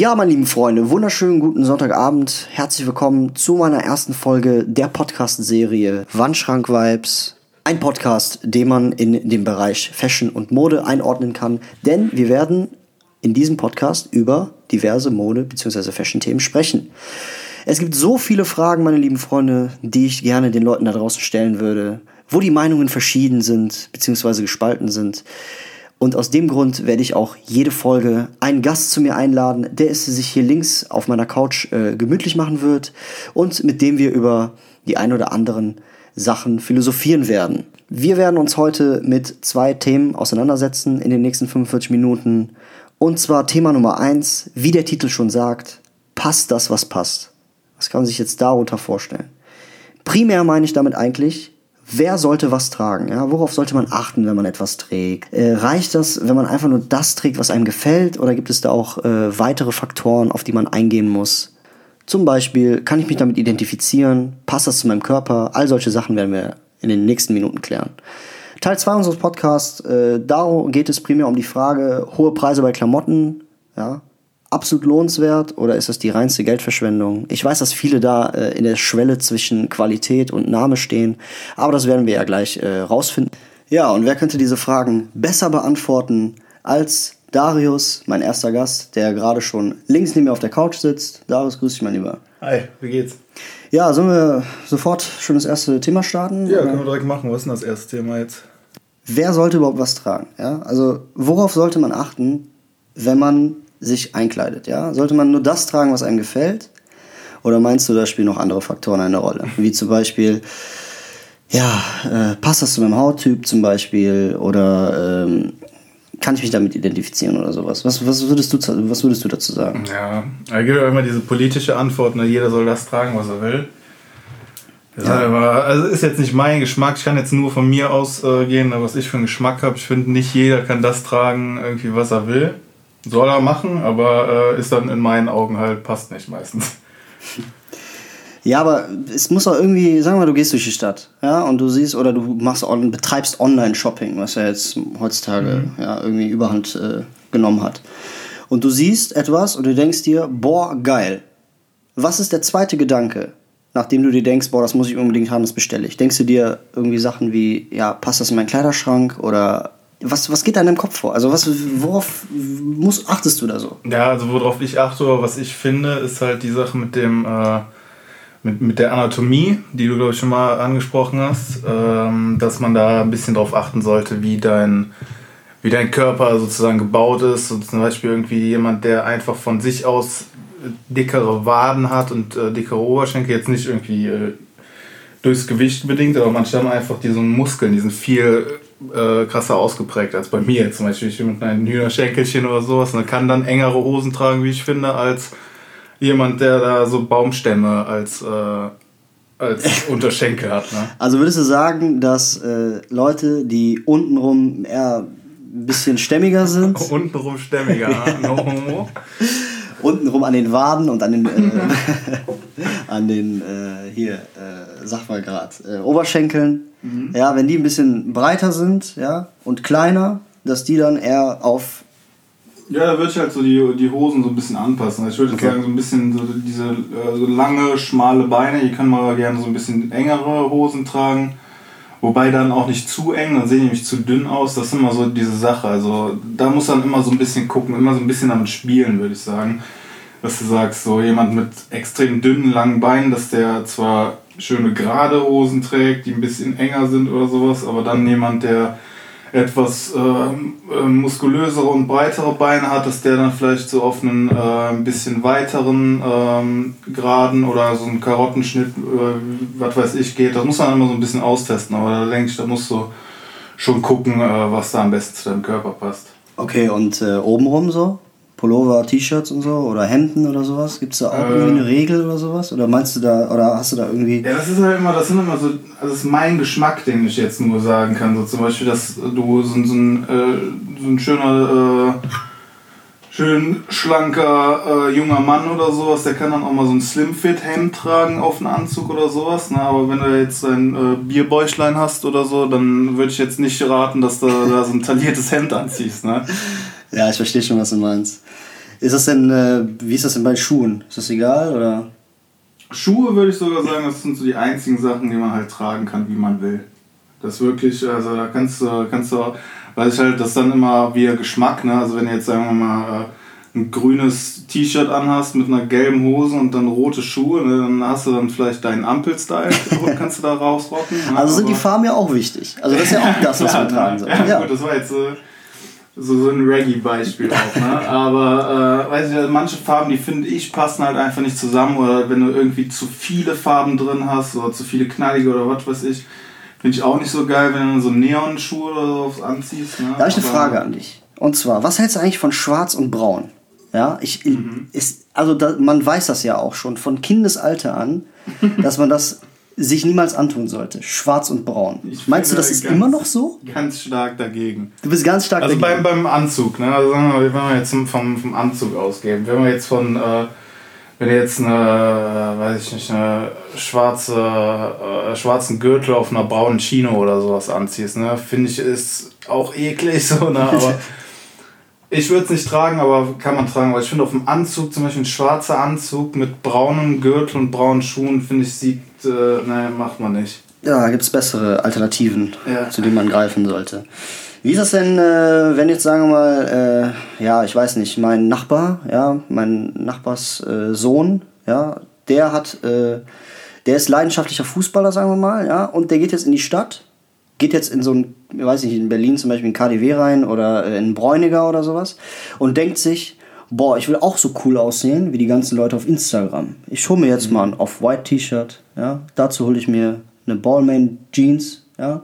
Ja, meine lieben Freunde, wunderschönen guten Sonntagabend. Herzlich willkommen zu meiner ersten Folge der Podcast-Serie Wandschrank Vibes. Ein Podcast, den man in den Bereich Fashion und Mode einordnen kann, denn wir werden in diesem Podcast über diverse Mode- bzw. Fashion-Themen sprechen. Es gibt so viele Fragen, meine lieben Freunde, die ich gerne den Leuten da draußen stellen würde, wo die Meinungen verschieden sind bzw. gespalten sind. Und aus dem Grund werde ich auch jede Folge einen Gast zu mir einladen, der es sich hier links auf meiner Couch äh, gemütlich machen wird und mit dem wir über die ein oder anderen Sachen philosophieren werden. Wir werden uns heute mit zwei Themen auseinandersetzen in den nächsten 45 Minuten. Und zwar Thema Nummer eins, wie der Titel schon sagt, passt das, was passt. Was kann man sich jetzt darunter vorstellen? Primär meine ich damit eigentlich, Wer sollte was tragen? Ja, worauf sollte man achten, wenn man etwas trägt? Äh, reicht das, wenn man einfach nur das trägt, was einem gefällt? Oder gibt es da auch äh, weitere Faktoren, auf die man eingehen muss? Zum Beispiel, kann ich mich damit identifizieren? Passt das zu meinem Körper? All solche Sachen werden wir in den nächsten Minuten klären. Teil 2 unseres Podcasts, äh, darum geht es primär um die Frage, hohe Preise bei Klamotten. Ja, absolut lohnenswert oder ist das die reinste Geldverschwendung? Ich weiß, dass viele da äh, in der Schwelle zwischen Qualität und Name stehen, aber das werden wir ja gleich äh, rausfinden. Ja, und wer könnte diese Fragen besser beantworten als Darius, mein erster Gast, der gerade schon links neben mir auf der Couch sitzt. Darius, grüß dich, mein Lieber. Hi, wie geht's? Ja, sollen wir sofort schon das erste Thema starten? Ja, können wir direkt machen. Was ist denn das erste Thema jetzt? Wer sollte überhaupt was tragen? Ja? Also, worauf sollte man achten, wenn man sich einkleidet. Ja? Sollte man nur das tragen, was einem gefällt? Oder meinst du, da spielen noch andere Faktoren eine Rolle? Wie zum Beispiel, ja, äh, passt das zu meinem Hauttyp zum Beispiel? Oder ähm, kann ich mich damit identifizieren oder sowas? Was, was, würdest, du, was würdest du dazu sagen? Ja, da gibt ja immer diese politische Antwort, ne? jeder soll das tragen, was er will. Ja. aber, also ist jetzt nicht mein Geschmack. Ich kann jetzt nur von mir ausgehen, äh, was ich für einen Geschmack habe. Ich finde, nicht jeder kann das tragen, irgendwie was er will. Soll er machen, aber äh, ist dann in meinen Augen halt, passt nicht meistens. Ja, aber es muss auch irgendwie, sagen wir mal, du gehst durch die Stadt, ja, und du siehst, oder du machst on, betreibst Online-Shopping, was ja jetzt heutzutage mhm. ja, irgendwie Überhand äh, genommen hat. Und du siehst etwas und du denkst dir, boah, geil. Was ist der zweite Gedanke, nachdem du dir denkst, boah, das muss ich unbedingt haben, das bestelle ich? Denkst du dir irgendwie Sachen wie, ja, passt das in meinen Kleiderschrank oder was, was geht da in deinem Kopf vor? Also was, worauf muss, achtest du da so? Ja, also worauf ich achte, was ich finde, ist halt die Sache mit dem äh, mit, mit der Anatomie, die du glaube ich schon mal angesprochen hast, ähm, dass man da ein bisschen drauf achten sollte, wie dein wie dein Körper sozusagen gebaut ist. So zum Beispiel irgendwie jemand, der einfach von sich aus dickere Waden hat und äh, dickere Oberschenkel, jetzt nicht irgendwie äh, durchs Gewicht bedingt, aber manchmal einfach diesen Muskeln, die sind viel äh, krasser ausgeprägt als bei mir zum Beispiel. Ich mit einem Hühnerschenkelchen oder sowas und kann dann engere Hosen tragen, wie ich finde, als jemand, der da so Baumstämme als, äh, als Unterschenkel hat. Ne? Also würdest du sagen, dass äh, Leute, die untenrum eher ein bisschen stämmiger sind. untenrum stämmiger, no homo. Untenrum an den Waden und an den, äh, an den äh, hier, äh, sag mal grad, äh, Oberschenkeln, mhm. ja, wenn die ein bisschen breiter sind, ja, und kleiner, dass die dann eher auf ja, da würde ich halt so die, die Hosen so ein bisschen anpassen. Also ich würde okay. sagen, so ein bisschen so diese äh, so lange, schmale Beine, die können mal gerne so ein bisschen engere Hosen tragen. Wobei dann auch nicht zu eng, dann sehen die nämlich zu dünn aus. Das ist immer so diese Sache. Also da muss man immer so ein bisschen gucken, immer so ein bisschen damit spielen, würde ich sagen. Dass du sagst, so jemand mit extrem dünnen, langen Beinen, dass der zwar schöne gerade Hosen trägt, die ein bisschen enger sind oder sowas, aber dann jemand, der etwas äh, muskulösere und breitere Beine hat, dass der dann vielleicht so auf einen äh, ein bisschen weiteren ähm, Graden oder so einen Karottenschnitt, äh, was weiß ich, geht. Das muss man immer so ein bisschen austesten, aber da denke ich, da musst du schon gucken, äh, was da am besten zu deinem Körper passt. Okay, und äh, obenrum so? Pullover, T-Shirts und so oder Hemden oder sowas? Gibt es da auch äh, irgendwie eine Regel oder sowas? Oder meinst du da, oder hast du da irgendwie. Ja, das ist halt immer, das sind immer so, also das ist mein Geschmack, den ich jetzt nur sagen kann. So zum Beispiel, dass du so, so, ein, äh, so ein schöner, äh, schön schlanker äh, junger Mann oder sowas, der kann dann auch mal so ein Slim-Fit-Hemd tragen auf einen Anzug oder sowas. Ne? Aber wenn du jetzt ein äh, Bierbäuchlein hast oder so, dann würde ich jetzt nicht raten, dass du da so ein tailliertes Hemd anziehst. Ne? Ja, ich verstehe schon, was du meinst. Ist das denn, äh, wie ist das denn bei Schuhen? Ist das egal oder? Schuhe würde ich sogar sagen, das sind so die einzigen Sachen, die man halt tragen kann, wie man will. Das wirklich, also da kannst du, kannst du, weil ich halt, das dann immer wie Geschmack, ne? Also wenn du jetzt sagen wir mal äh, ein grünes T-Shirt anhast mit einer gelben Hose und dann rote Schuhe, ne? dann hast du dann vielleicht deinen Ampel-Style, kannst du da rausrocken. Ne? Also sind die Farben ja auch wichtig. Also das ist ja auch das, was man tragen soll. Ja, ja, gut, das war jetzt äh, so, so ein Reggae-Beispiel auch, ne? Aber äh, weiß ich, also manche Farben, die finde ich, passen halt einfach nicht zusammen. Oder wenn du irgendwie zu viele Farben drin hast oder zu viele knallige oder was weiß ich, finde ich auch nicht so geil, wenn du so Neonschuhe oder so anziehst. Ne? Da habe ich eine Frage an dich. Und zwar, was hältst du eigentlich von Schwarz und Braun? Ja, ich, mhm. ist, also da, man weiß das ja auch schon von Kindesalter an, dass man das sich niemals antun sollte. Schwarz und braun. Ich Meinst du, das ist ganz, immer noch so? Ganz stark dagegen. Du bist ganz stark also dagegen. Also beim, beim Anzug, ne? Also sagen wir, wenn wir jetzt vom, vom Anzug ausgehen, wenn wir jetzt von, äh, wenn du jetzt eine, weiß ich nicht, eine schwarze, äh, schwarzen Gürtel auf einer braunen Chino oder sowas anziehst, ne? Finde ich ist auch eklig so, ne? Aber Ich würde es nicht tragen, aber kann man tragen. Weil ich finde, auf dem Anzug, zum Beispiel ein schwarzer Anzug mit braunem Gürtel und braunen Schuhen, finde ich, sieht, äh, naja, macht man nicht. Ja, gibt es bessere Alternativen, ja. zu denen man greifen sollte. Wie ist das denn, äh, wenn jetzt sagen wir mal, äh, ja, ich weiß nicht, mein Nachbar, ja, mein Nachbars äh, Sohn, ja, der hat, äh, der ist leidenschaftlicher Fußballer, sagen wir mal, ja, und der geht jetzt in die Stadt geht jetzt in so ein, ich weiß nicht, in Berlin zum Beispiel in KDW rein oder äh, in Bräuniger oder sowas und denkt sich, boah, ich will auch so cool aussehen wie die ganzen Leute auf Instagram. Ich hole mir jetzt mhm. mal ein Off-White-T-Shirt, ja. Dazu hole ich mir eine Ballman-Jeans, ja.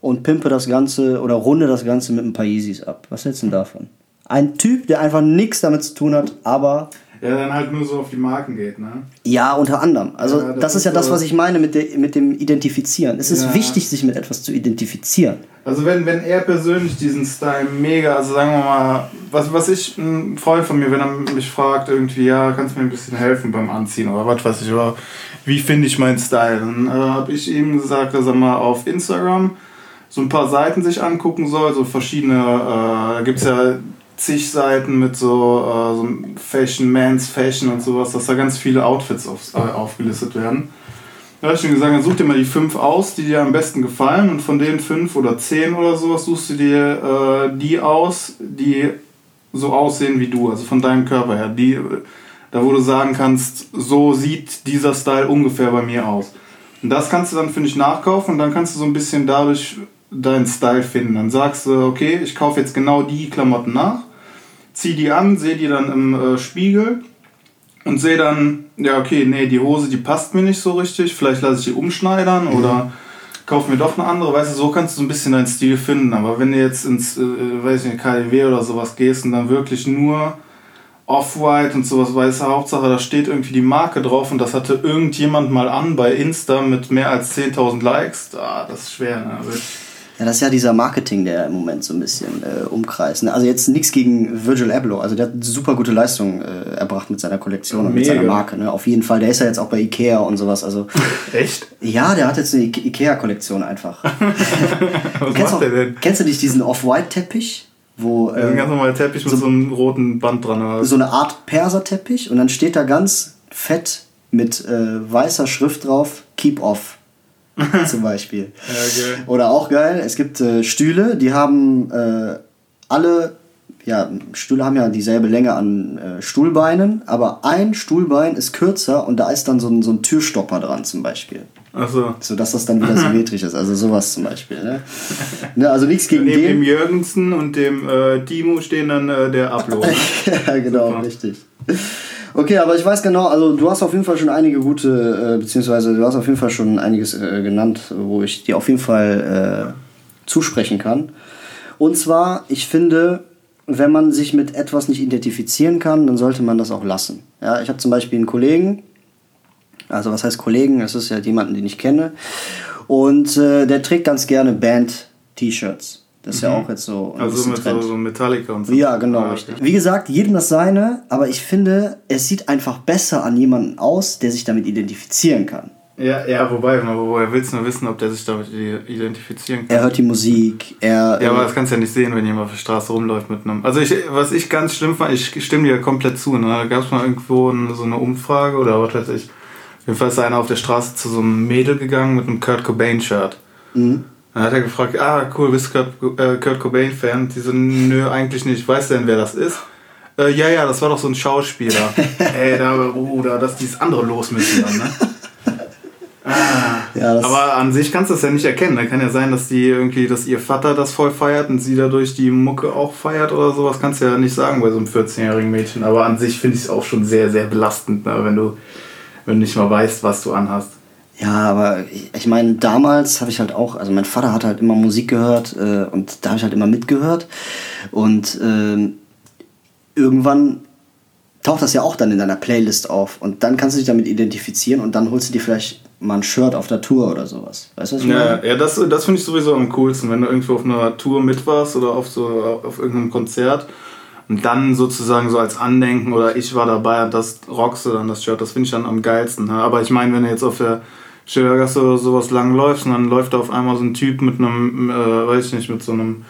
Und pimpe das Ganze oder runde das Ganze mit ein paar Yeezys ab. Was hältst du denn davon? Ein Typ, der einfach nichts damit zu tun hat, aber ja, dann halt nur so auf die Marken geht, ne? Ja, unter anderem. Also ja, das, das, ist ja das, was ich meine mit, de, mit dem Identifizieren. Es ist ja. wichtig, sich mit etwas zu identifizieren. Also wenn, wenn er persönlich diesen Style mega, also sagen wir mal, was, was ich, ein Freund von mir, wenn er mich fragt, irgendwie, ja, kannst du mir ein bisschen helfen beim Anziehen oder was weiß ich, oder wie finde ich meinen Style, dann äh, habe ich ihm gesagt, dass er mal auf Instagram so ein paar Seiten sich angucken soll, so verschiedene, äh, da gibt es ja zig Seiten mit so, äh, so Fashion, Man's Fashion und sowas, dass da ganz viele Outfits auf, äh, aufgelistet werden. Da habe ich ihm gesagt, dann such dir mal die fünf aus, die dir am besten gefallen und von den fünf oder zehn oder sowas suchst du dir äh, die aus, die so aussehen wie du, also von deinem Körper her. Die, da wo du sagen kannst, so sieht dieser Style ungefähr bei mir aus. Und das kannst du dann, finde ich, nachkaufen und dann kannst du so ein bisschen dadurch deinen Style finden. Dann sagst du, okay, ich kaufe jetzt genau die Klamotten nach zieh die an, sehe die dann im äh, Spiegel und sehe dann, ja, okay, nee, die Hose, die passt mir nicht so richtig, vielleicht lasse ich die umschneidern mhm. oder kaufe mir doch eine andere, weißt du, so kannst du so ein bisschen deinen Stil finden, aber wenn du jetzt ins, äh, weiß ich nicht, KDW oder sowas gehst und dann wirklich nur Off-White und sowas, weißt du, Hauptsache da steht irgendwie die Marke drauf und das hatte irgendjemand mal an bei Insta mit mehr als 10.000 Likes, ah, das ist schwer, ne? Ja, das ist ja dieser Marketing, der im Moment so ein bisschen äh, umkreist. Ne? Also jetzt nichts gegen Virgil Abloh. Also der hat super gute Leistung äh, erbracht mit seiner Kollektion und mit seiner Marke. Ne? Auf jeden Fall. Der ist ja jetzt auch bei Ikea und sowas. Also, Echt? Ja, der hat jetzt eine Ikea-Kollektion einfach. Was kennst macht der denn? Kennst du nicht diesen Off-White-Teppich? Wo, äh, ein ganz normaler Teppich mit so, so einem roten Band dran. Oder? So eine Art Perser-Teppich und dann steht da ganz fett mit äh, weißer Schrift drauf, Keep Off. zum Beispiel. Ja, Oder auch geil, es gibt äh, Stühle, die haben äh, alle, ja, Stühle haben ja dieselbe Länge an äh, Stuhlbeinen, aber ein Stuhlbein ist kürzer und da ist dann so ein, so ein Türstopper dran zum Beispiel. Ach so. Sodass das dann wieder symmetrisch ist. Also sowas zum Beispiel. Ne? ne also nichts gegen Neben den. dem Jürgensen und dem äh, Timo stehen dann äh, der Upload. ja, genau, Super. richtig. Okay, aber ich weiß genau, also du hast auf jeden Fall schon einige gute, äh, beziehungsweise du hast auf jeden Fall schon einiges äh, genannt, wo ich dir auf jeden Fall äh, zusprechen kann. Und zwar, ich finde, wenn man sich mit etwas nicht identifizieren kann, dann sollte man das auch lassen. Ja, ich habe zum Beispiel einen Kollegen, also was heißt Kollegen? Es ist ja jemanden, den ich kenne. Und äh, der trägt ganz gerne Band-T-Shirts. Das ist mhm. ja auch jetzt so. Ein also mit so, so Metallica und so. Ja, genau, ah, richtig. Wie gesagt, jedem das seine, aber ich finde, es sieht einfach besser an jemanden aus, der sich damit identifizieren kann. Ja, ja, wobei, woher willst du nur wissen, ob der sich damit identifizieren kann? Er hört die Musik, er. Ja, aber das kannst du ja nicht sehen, wenn jemand auf der Straße rumläuft mit einem. Also, ich, was ich ganz schlimm fand, ich stimme dir komplett zu. Ne? Da gab es mal irgendwo so eine Umfrage oder was weiß ich. Jedenfalls ist einer auf der Straße zu so einem Mädel gegangen mit einem Kurt Cobain-Shirt. Mhm. Dann hat er gefragt, ah, cool, bist du Kurt, äh, Kurt Cobain-Fan? Die so, nö, eigentlich nicht. Weiß denn, wer das ist? Äh, ja, ja, das war doch so ein Schauspieler. Ey, da, Bruder, das ist dieses andere los mit dir, ne? Ah. Ja, aber an sich kannst du das ja nicht erkennen. Da kann ja sein, dass die irgendwie, dass ihr Vater das voll feiert und sie dadurch die Mucke auch feiert oder sowas. Kannst du ja nicht sagen bei so einem 14-jährigen Mädchen. Aber an sich finde ich es auch schon sehr, sehr belastend, ne? wenn du, wenn du nicht mal weißt, was du anhast. Ja, aber ich, ich meine, damals habe ich halt auch, also mein Vater hat halt immer Musik gehört äh, und da habe ich halt immer mitgehört. Und äh, irgendwann taucht das ja auch dann in deiner Playlist auf und dann kannst du dich damit identifizieren und dann holst du dir vielleicht mal ein Shirt auf der Tour oder sowas. Weißt du, was ich ja, meine? Ja, das, das finde ich sowieso am coolsten, wenn du irgendwo auf einer Tour mit warst oder auf, so, auf irgendeinem Konzert und dann sozusagen so als Andenken oder ich war dabei und das rockst du dann das Shirt, das finde ich dann am geilsten. Ne? Aber ich meine, wenn du jetzt auf der Schildergasse oder sowas lang läufst und dann läuft da auf einmal so ein Typ mit einem, äh, weiß ich nicht, mit so einem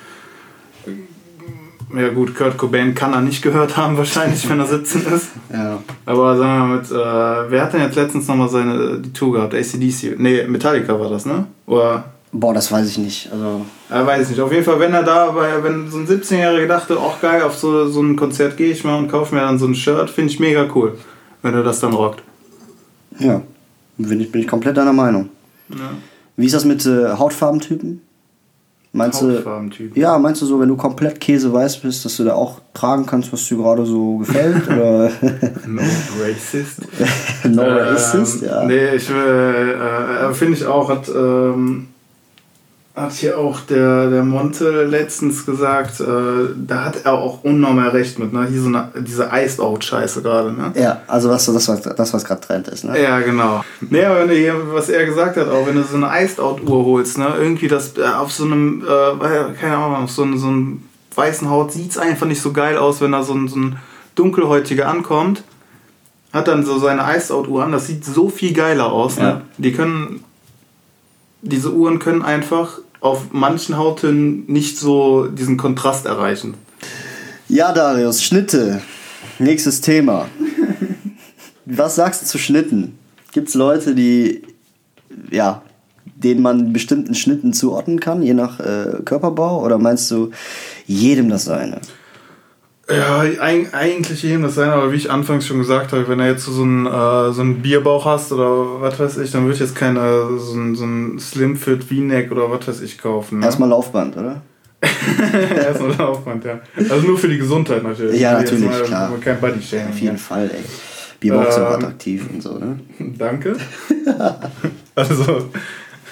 ja gut, Kurt Cobain kann er nicht gehört haben wahrscheinlich, wenn er sitzen ist. Ja. Aber sagen wir mal mit, äh, wer hat denn jetzt letztens nochmal seine die Tour gehabt? ACDC? Nee, Metallica war das, ne? Oder? Boah, das weiß ich nicht. Also. Er weiß ich nicht. Auf jeden Fall, wenn er da, weil wenn so ein 17-Jähriger dachte, auch geil, auf so, so ein Konzert gehe ich mal und kaufe mir dann so ein Shirt, finde ich mega cool, wenn er das dann rockt. Ja, bin ich, bin ich komplett deiner Meinung. Ja. Wie ist das mit äh, Hautfarbentypen? Meinst du, ja, meinst du so, wenn du komplett käseweiß bist, dass du da auch tragen kannst, was dir gerade so gefällt? oder? no racist. no ähm, racist, ja. Nee, ich will, äh, finde ich auch, hat, ähm, hat hier auch der, der Monte letztens gesagt, äh, da hat er auch unnormal recht mit, ne? Hier so eine, diese Iced-Out-Scheiße gerade, ne? Ja, also was, das, was, das, was gerade Trend ist, ne? Ja, genau. Nee, aber wenn du hier, was er gesagt hat, auch wenn du so eine Iced-Out-Uhr holst, ne? Irgendwie das äh, auf so einem, äh, keine Ahnung, auf so, so einem weißen Haut sieht es einfach nicht so geil aus, wenn da so ein, so ein dunkelhäutiger ankommt. Hat dann so seine Iced-Out-Uhr an, das sieht so viel geiler aus, ne? Ja. Die können diese Uhren können einfach auf manchen Hauten nicht so diesen Kontrast erreichen. Ja, Darius, Schnitte. Nächstes Thema. Was sagst du zu Schnitten? Gibt es Leute, die, ja, denen man bestimmten Schnitten zuordnen kann, je nach äh, Körperbau? Oder meinst du, jedem das seine? Ja, eigentlich jedem das sein, aber wie ich anfangs schon gesagt habe, wenn du jetzt so einen, äh, so einen Bierbauch hast oder was weiß ich, dann würde ich jetzt keine so ein, so ein Slimfit V-Neck oder was weiß ich kaufen. Ne? Erstmal Laufband, oder? Erstmal Laufband, ja. Also nur für die Gesundheit natürlich. Ja, natürlich, mal, klar. Kein Body Auf jeden Fall, ey. Bierbauch ist auch ähm, attraktiv und so, ne? Danke. also,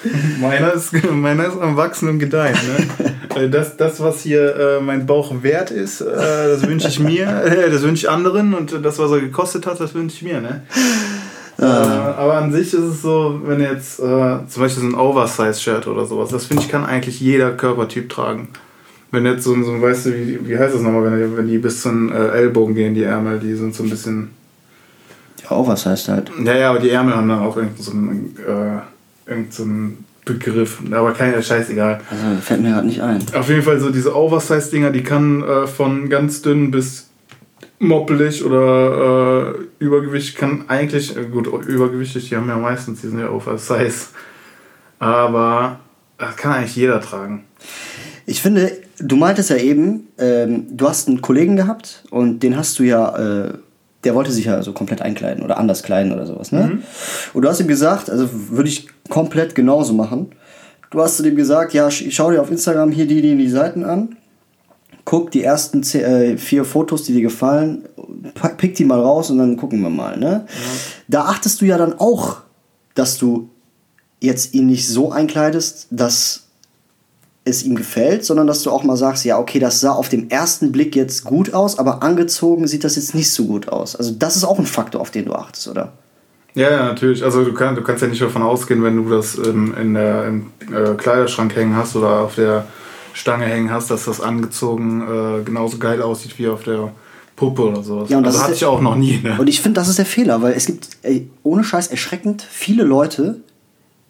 meiner ist, meiner ist am Wachsen und Gedeihen. Ne? Das, das, was hier äh, mein Bauch wert ist, äh, das wünsche ich mir, äh, das wünsche ich anderen und das, was er gekostet hat, das wünsche ich mir. Ne? Ah. Äh, aber an sich ist es so, wenn jetzt äh, zum Beispiel so ein Oversize-Shirt oder sowas, das finde ich kann eigentlich jeder Körpertyp tragen. Wenn jetzt so, so weißt du, wie, wie heißt das nochmal, wenn die, wenn die bis zum äh, Ellbogen gehen, die Ärmel, die sind so ein bisschen. Ja, Oversize halt. Ja, ja, aber die Ärmel haben dann auch irgendwie so ein irgend so ein Begriff, aber keiner scheißegal. Also fällt mir gerade nicht ein. Auf jeden Fall so diese Oversize-Dinger, die kann äh, von ganz dünn bis moppelig oder äh, Übergewicht kann eigentlich, äh, gut, übergewichtig, die haben ja meistens, die sind ja Oversize. Aber das kann eigentlich jeder tragen. Ich finde, du meintest ja eben, ähm, du hast einen Kollegen gehabt und den hast du ja äh, der wollte sich ja so komplett einkleiden oder anders kleiden oder sowas. Ne? Mhm. Und du hast ihm gesagt, also würde ich komplett genauso machen. Du hast zu dem gesagt, ja, ich schau dir auf Instagram hier die, die, die Seiten an, guck die ersten zehn, äh, vier Fotos, die dir gefallen, pick die mal raus und dann gucken wir mal. Ne? Mhm. Da achtest du ja dann auch, dass du jetzt ihn nicht so einkleidest, dass es ihm gefällt, sondern dass du auch mal sagst, ja, okay, das sah auf den ersten Blick jetzt gut aus, aber angezogen sieht das jetzt nicht so gut aus. Also das ist auch ein Faktor, auf den du achtest, oder? Ja, ja natürlich. Also du, kann, du kannst ja nicht davon ausgehen, wenn du das ähm, in der, im äh, Kleiderschrank hängen hast oder auf der Stange hängen hast, dass das angezogen äh, genauso geil aussieht wie auf der Puppe oder sowas. Ja, und das also hatte ich auch noch nie. Ne? Und ich finde, das ist der Fehler, weil es gibt, ey, ohne Scheiß, erschreckend viele Leute,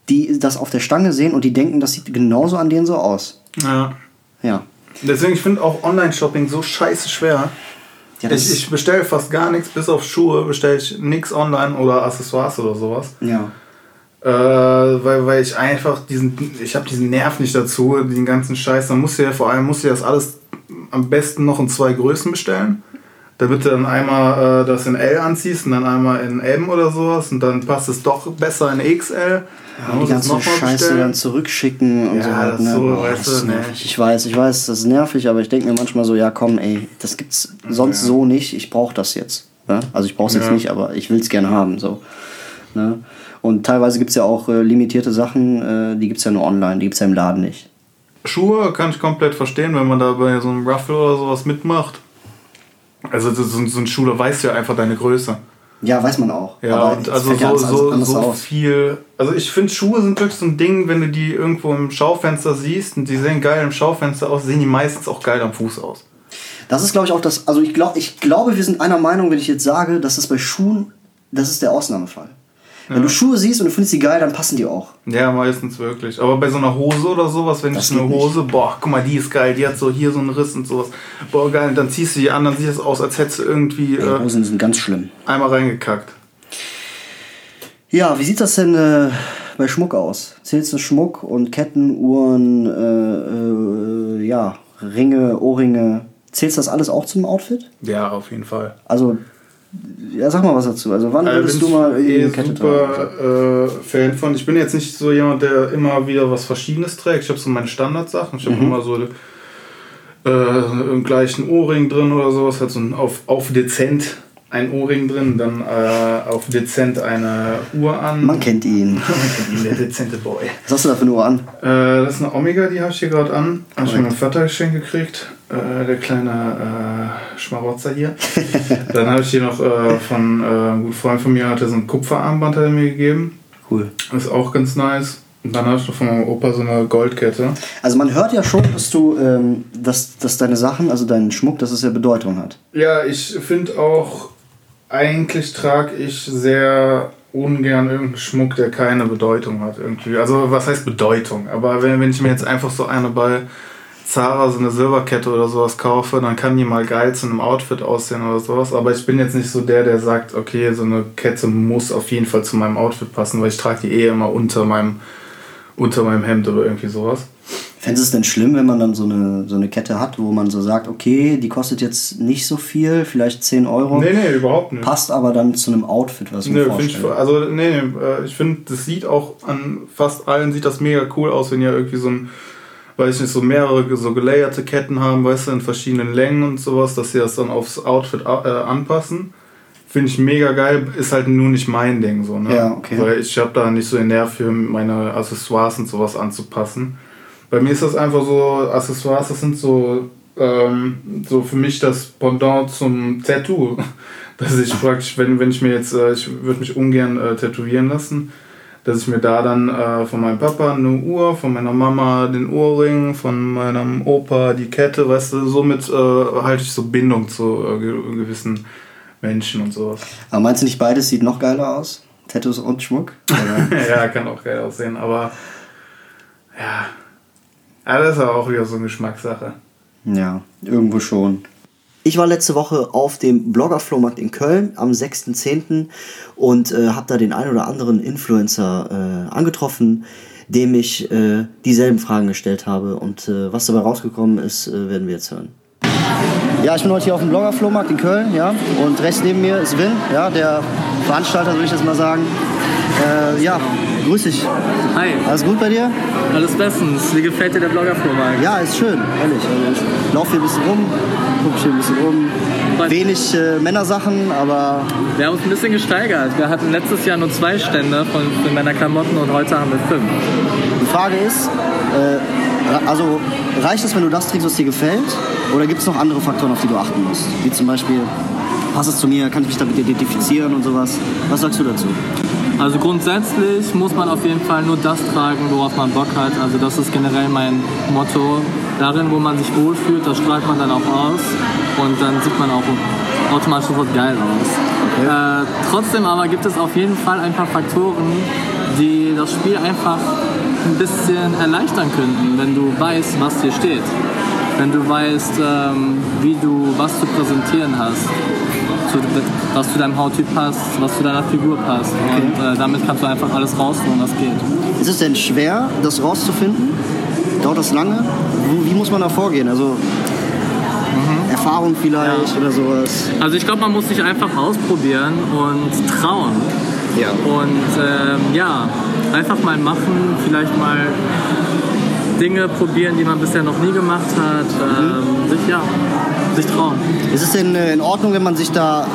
die das auf der Stange sehen und die denken, das sieht genauso an denen so aus. Ja. Ja. Deswegen, ich finde auch Online-Shopping so scheiße schwer. Ja, ich ich bestelle fast gar nichts, bis auf Schuhe bestelle ich nichts online oder Accessoires oder sowas. ja. Äh, weil, weil ich einfach diesen, ich habe diesen Nerv nicht dazu, den ganzen Scheiß. Dann musst du ja vor allem musst du das alles am besten noch in zwei Größen bestellen. Damit du dann einmal äh, das in L anziehst und dann einmal in M oder sowas und dann passt es doch besser in XL. Dann Ja, die du es ganze Scheiße bestellen. dann zurückschicken und Ja, so. halt, ne? so, Boah, weißt du, ne. Ich weiß, ich weiß, das ist nervig, aber ich denke mir manchmal so, ja komm, ey, das gibt's sonst Ja. so nicht. Ich brauche das jetzt. Ne? Also ich brauche es jetzt Ja. nicht, aber ich will es gerne haben. So. Ne? Und teilweise gibt es ja auch äh, limitierte Sachen, äh, die gibt es ja nur online, die gibt es ja im Laden nicht. Schuhe kann ich komplett verstehen, wenn man da bei so einem Ruffle oder sowas mitmacht. Also so, so ein Schuh, da weißt du ja einfach deine Größe. Ja, weiß man auch. Ja, aber und also ja so, so, anders so aus. viel. Also ich finde Schuhe sind wirklich so ein Ding, wenn du die irgendwo im Schaufenster siehst und die sehen geil im Schaufenster aus, sehen die meistens auch geil am Fuß aus. Das ist, glaube ich, auch das. Also, ich, glaub, ich glaube, wir sind einer Meinung, wenn ich jetzt sage, dass das bei Schuhen, das ist der Ausnahmefall. Wenn du Schuhe siehst und du findest sie geil, dann passen die auch. Ja, meistens wirklich. Aber bei so einer Hose oder sowas, wenn Das ich eine geht nicht. Hose, boah, guck mal, die ist geil, die hat so hier so einen Riss und sowas. Boah, geil, dann ziehst du die an, dann sieht es aus, als hättest du irgendwie Die äh, Hosen sind ganz schlimm. einmal reingekackt. Ja, wie sieht das denn äh, bei Schmuck aus? Zählst du Schmuck und Ketten, Uhren, äh, äh, ja, Ringe, Ohrringe? Zählst das alles auch zum Outfit? Ja, auf jeden Fall. Also, ja, sag mal was dazu. Also, wann Äh, würdest du mal eh super äh, Fan von. Ich bin jetzt nicht so jemand, der immer wieder was Verschiedenes trägt. Ich habe so meine Standardsachen. Ich habe Mhm. immer so äh, im gleichen Ohrring drin oder sowas. Halt so ein auf, auf dezent ein Ohrring drin, dann äh, auf dezent eine Uhr an. Man kennt ihn. Man kennt ihn, der dezente Boy. Was hast du da für eine Uhr an? Äh, das ist eine Omega, die habe ich hier gerade an. Habe ich von meinem Vater geschenkt gekriegt. Äh, der kleine äh, Schmarotzer hier. Dann habe ich hier noch äh, von äh, einem guten Freund von mir, hatte so ein Kupferarmband hat er mir gegeben. Cool. Ist auch ganz nice. Und dann habe ich noch von meinem Opa so eine Goldkette. Also, man hört ja schon, dass du, ähm, dass, dass deine Sachen, also dein Schmuck, dass es ja Bedeutung hat. Ja, ich finde auch, eigentlich trage ich sehr ungern irgendeinen Schmuck, der keine Bedeutung hat irgendwie. Also was heißt Bedeutung? Aber wenn, wenn ich mir jetzt einfach so eine bei Zara so eine Silberkette oder sowas kaufe, dann kann die mal geil zu einem Outfit aussehen oder sowas. Aber ich bin jetzt nicht so der, der sagt, okay, so eine Kette muss auf jeden Fall zu meinem Outfit passen, weil ich trage die eh immer unter meinem, unter meinem Hemd oder irgendwie sowas. Fändest du es denn schlimm, wenn man dann so eine, so eine Kette hat, wo man so sagt, okay, die kostet jetzt nicht so viel, vielleicht 10 Euro, Nee, nee, überhaupt nicht. passt aber dann zu einem Outfit, was Nö, find ich, also nee, nee, äh, ich finde, das sieht auch an fast allen sieht das mega cool aus, wenn ihr irgendwie so ein, weiß ich nicht, so mehrere so gelayerte Ketten haben, weißt du, in verschiedenen Längen und sowas, dass sie das dann aufs Outfit äh, anpassen. Finde ich mega geil, ist halt nur nicht mein Ding so, ne? Ja, okay. Weil ich habe da nicht so den Nerv für meine Accessoires und sowas anzupassen. Bei mir ist das einfach so, Accessoires, das sind so, ähm, so für mich das Pendant zum Tattoo. Dass ich praktisch, wenn, wenn ich mir jetzt, äh, ich würde mich ungern äh, tätowieren lassen, dass ich mir da dann äh, von meinem Papa eine Uhr, von meiner Mama den Ohrring, von meinem Opa die Kette, weißt du, somit äh, halte ich so Bindung zu äh, ge gewissen Menschen und sowas. Aber meinst du nicht, beides sieht noch geiler aus? Tattoos und Schmuck? Ja, kann auch geil aussehen, aber ja. Ja, das ist aber auch wieder so eine Geschmackssache. ja, irgendwo schon. Ich war letzte Woche auf dem Blogger-Flohmarkt in Köln am 6.10. und äh, habe da den ein oder anderen Influencer äh, angetroffen, dem ich äh, dieselben Fragen gestellt habe. Und äh, was dabei rausgekommen ist, äh, werden wir jetzt hören. Ja, ich bin heute hier auf dem Blogger-Flohmarkt in Köln, ja, und rechts neben mir ist Win, ja, der Veranstalter, würde ich das mal sagen. Äh, ja, grüß dich. Hi, Alles gut bei dir? alles bestens. Wie gefällt dir der Blogger-Flohmarkt? Ja, ist schön, ehrlich. Also ich laufe hier ein bisschen rum, gucke hier ein bisschen rum. Wenig äh, Männersachen, aber Wir haben uns ein bisschen gesteigert. Wir hatten letztes Jahr nur zwei Stände von, von meiner Klamotten und heute haben wir fünf. die Frage ist, äh, also reicht es, wenn du das trägst, was dir gefällt? Oder gibt es noch andere Faktoren, auf die du achten musst? Wie zum Beispiel, passt es zu mir, kann ich mich damit identifizieren und sowas? Was sagst du dazu? Also grundsätzlich muss man auf jeden Fall nur das tragen, worauf man Bock hat. Also das ist generell mein Motto. Darin, wo man sich wohlfühlt, das strahlt man dann auch aus. Und dann sieht man auch automatisch sofort geil aus. Äh, trotzdem aber gibt es auf jeden Fall ein paar Faktoren, die das Spiel einfach ein bisschen erleichtern könnten, wenn du weißt, was dir steht. Wenn du weißt, ähm, wie du was zu präsentieren hast, zu, was zu deinem Hauttyp passt, was zu deiner Figur passt. Und äh, damit kannst du einfach alles rausholen, was geht. Ist es denn schwer, das rauszufinden? Dauert das lange? Wie, wie muss man da vorgehen? Also Erfahrung vielleicht oder sowas. Also ich glaube, man muss sich einfach ausprobieren und trauen. Ja. Und ähm, ja, einfach mal machen, vielleicht mal Dinge probieren, die man bisher noch nie gemacht hat. Ähm, sich, ja, sich trauen. Ist es denn äh, in Ordnung, wenn man sich da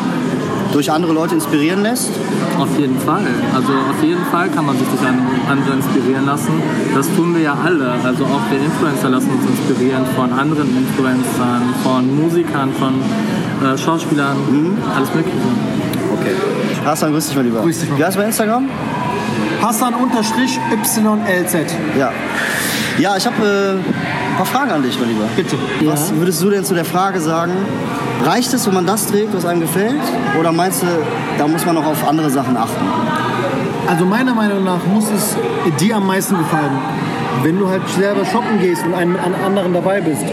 durch andere Leute inspirieren lässt? Auf jeden Fall. Also auf jeden Fall kann man sich durch andere inspirieren lassen. Das tun wir ja alle. Also auch wir Influencer lassen uns inspirieren von anderen Influencern, von Musikern, von äh, Schauspielern, alles Mögliche. Okay. Hassan, grüß dich mal lieber. Grüß dich mal. Wie heißt du bei Instagram? Hassan-YLZ. Ja. Ja, ich habe äh, ein paar Fragen an dich, mein Lieber. Bitte. Was würdest du denn zu der Frage sagen? Reicht es, wenn man das trägt, was einem gefällt? Oder meinst du, da muss man noch auf andere Sachen achten? Also meiner Meinung nach muss es dir am meisten gefallen. Wenn du halt selber shoppen gehst und einen an anderen dabei bist,